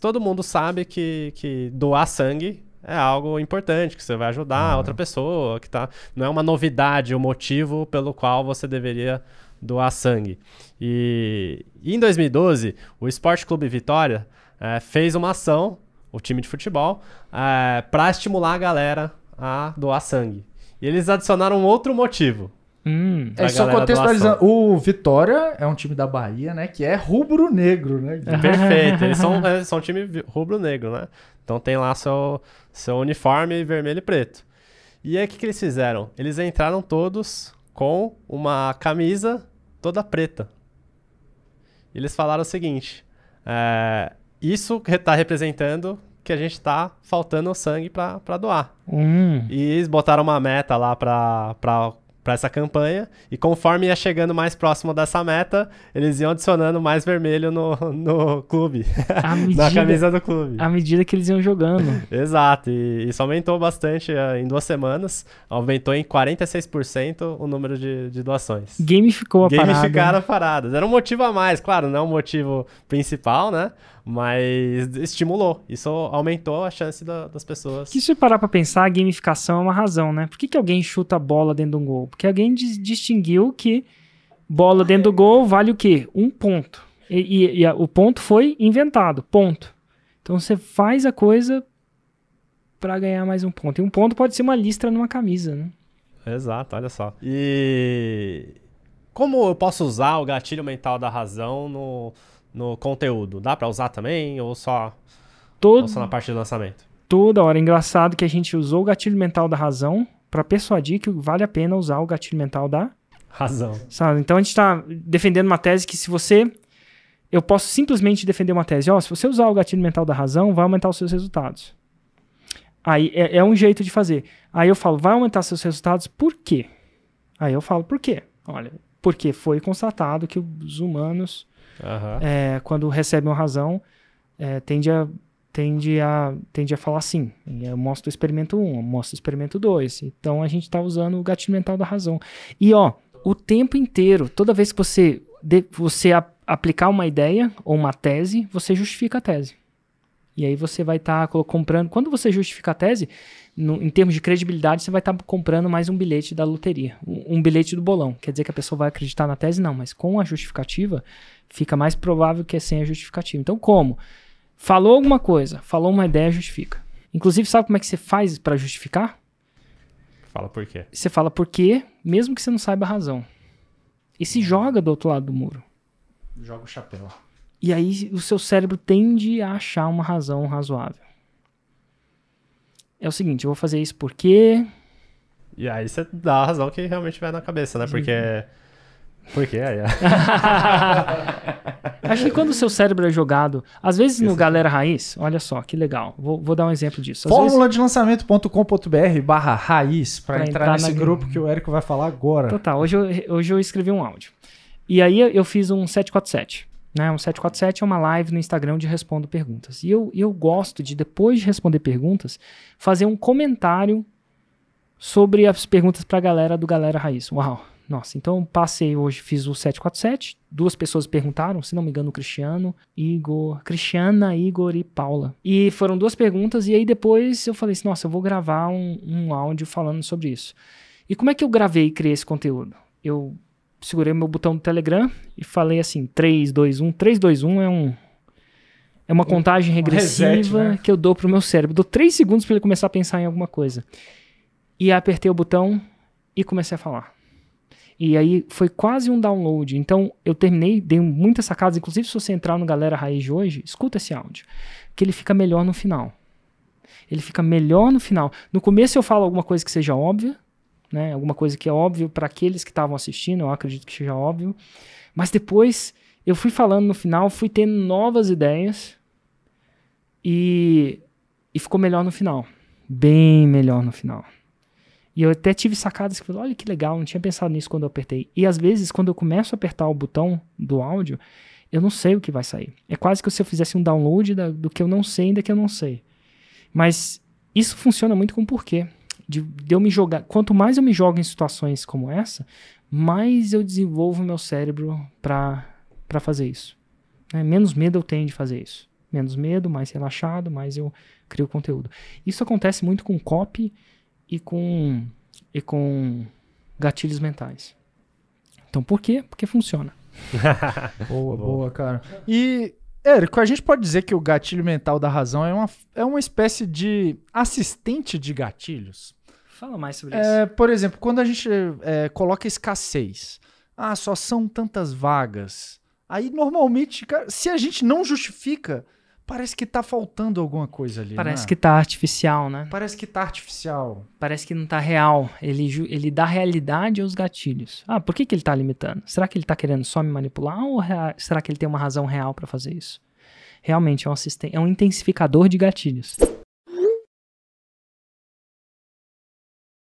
Todo mundo sabe que, que doar sangue é algo importante, que você vai ajudar Uhum. outra pessoa, que tá. Não é uma novidade o motivo pelo qual você deveria doar sangue. E, e em 2012, o Esporte Clube Vitória eh, fez uma ação, o time de futebol, para estimular a galera a doar sangue. E eles adicionaram outro motivo. Hum. É só contextualizando. O Vitória é um time da Bahia, né? Que é rubro-negro, né? Perfeito. Eles são, é, são um time rubro-negro, né? Então tem lá seu, seu uniforme vermelho e preto. E aí o que, que eles fizeram? Eles entraram todos com uma camisa toda preta. E eles falaram o seguinte: é, isso está representando que a gente está faltando sangue para doar. Hum. E eles botaram uma meta lá pra, pra essa campanha. E conforme ia chegando mais próximo dessa meta, eles iam adicionando mais vermelho no, no clube. À na medida, camisa do clube. à medida que eles iam jogando. Exato. E isso aumentou bastante eh, em duas semanas. Aumentou em 46% o número de, de doações. Gamificou a Gamificaram parada. a parada. Era um motivo a mais, claro, não é um motivo principal, né? Mas estimulou. Isso aumentou a chance da- das pessoas. Que se parar pra pensar, a gamificação é uma razão, né? Por que, que alguém chuta a bola dentro de um gol? Porque alguém dis- distinguiu que bola dentro do gol vale o quê? Um ponto. E, e- e a- o ponto foi inventado, ponto. Então você faz a coisa pra ganhar mais um ponto. E um ponto pode ser uma listra numa camisa, né? Exato, olha só. E como eu posso usar o gatilho mental da razão no, no conteúdo? Dá pra usar também ou só, Todo, ou só na parte de lançamento? toda hora. Engraçado que a gente usou o gatilho mental da razão pra persuadir que vale a pena usar o gatilho mental da Razão. Sabe? Então a gente está defendendo uma tese que se você. Eu posso simplesmente defender uma tese. Ó, se você usar o gatilho mental da razão, vai aumentar os seus resultados. Aí é, é um jeito de fazer. Aí eu falo, vai aumentar seus resultados por quê? Aí eu falo, por quê? Olha, porque foi constatado que os humanos, Aham. é, quando recebem uma razão, é, tende a tende a, tende a falar. E Eu mostro o experimento 1, eu mostro o experimento 2. Então a gente está usando o gatilho mental da razão. E ó, o tempo inteiro, toda vez que você, de- você a- aplicar uma ideia ou uma tese, você justifica a tese. E aí você vai estar comprando. Quando você justifica a tese, no- em termos de credibilidade, você vai estar comprando mais um bilhete da loteria, um, um bilhete do bolão. Quer dizer que a pessoa vai acreditar na tese? Não, mas com a justificativa, fica mais provável que é sem a justificativa. Então, como? Falou alguma coisa, falou uma ideia, justifica. Inclusive, sabe como é que você faz para justificar? Fala por quê. Você fala por quê, mesmo que você não saiba a razão. E se joga do outro lado do muro. Joga o chapéu. E aí o seu cérebro tende a achar uma razão razoável. É o seguinte, eu vou fazer isso porque. E aí você dá a razão que realmente vai na cabeça, né? Porque. Porque aí. é. Acho que quando o seu cérebro é jogado, às vezes no Galera Raiz, olha só, que legal. Vou, vou dar um exemplo disso. Às vezes, Fórmula de lançamento.com.br barra raiz pra, Pra entrar, entrar nesse na- grupo que o Érico vai falar agora. Total, hoje eu, hoje eu escrevi um áudio. E aí eu fiz um 747. Né? Um 747 é uma live no Instagram eu respondo perguntas. E eu, eu gosto de, depois de responder perguntas, fazer um comentário sobre as perguntas pra galera do Galera Raiz. Uau! Nossa, então passei hoje, fiz o 747. Duas pessoas perguntaram, se não me engano, o Cristiano, Igor, Cristiana, Igor e Paula. E foram duas perguntas, e aí depois eu falei assim: nossa, eu vou gravar um, um áudio falando sobre isso. E como é que eu gravei e criei esse conteúdo? Eu segurei meu botão do Telegram e falei assim: 3, 2, 1. 3, 2, 1 é um. É uma contagem regressiva reset, né? que eu dou pro meu cérebro. Dou 3 segundos para ele começar a pensar em alguma coisa. E apertei o botão e comecei a falar. E aí foi quase um download. Então eu terminei, dei muitas sacadas. Inclusive, se você entrar no Galera Raiz de hoje, escuta esse áudio. Que ele fica melhor no final. Ele fica melhor no final. No começo eu falo alguma coisa que seja óbvia, né? Alguma coisa que é óbvio para aqueles que estavam assistindo, eu acredito que seja óbvio. Mas depois eu fui falando no final, fui tendo novas ideias e, e ficou melhor no final. Bem melhor no final. E eu até tive sacadas que falei, olha que legal, não tinha pensado nisso quando eu apertei. E às vezes, quando eu começo a apertar o botão do áudio, eu não sei o que vai sair. É quase que se eu fizesse um download da- do que eu não sei ainda que eu não sei. Mas isso funciona muito com porquê. De, de eu me jogar. Quanto mais eu me jogo em situações como essa, mais eu desenvolvo meu cérebro para fazer isso. né? Menos medo eu tenho de fazer isso. Menos medo, mais relaxado, mais eu crio conteúdo. Isso acontece muito com copy e com, e com gatilhos mentais. Então, por quê? Porque funciona. Boa, boa, cara. E, Érico, a gente pode dizer que o gatilho mental da razão é uma, é uma espécie de assistente de gatilhos? Fala mais sobre isso. É, por exemplo, quando a gente é, coloca escassez, ah, só são tantas vagas. Aí, normalmente, cara, se a gente não justifica, parece que tá faltando alguma coisa ali. Parece né? que tá artificial, né? Parece que tá artificial. Parece que não tá real. Ele, ele dá realidade aos gatilhos. Ah, por que, que ele tá limitando? Será que ele tá querendo só me manipular ou será que ele tem uma razão real para fazer isso? Realmente é um, assisten- é um intensificador de gatilhos.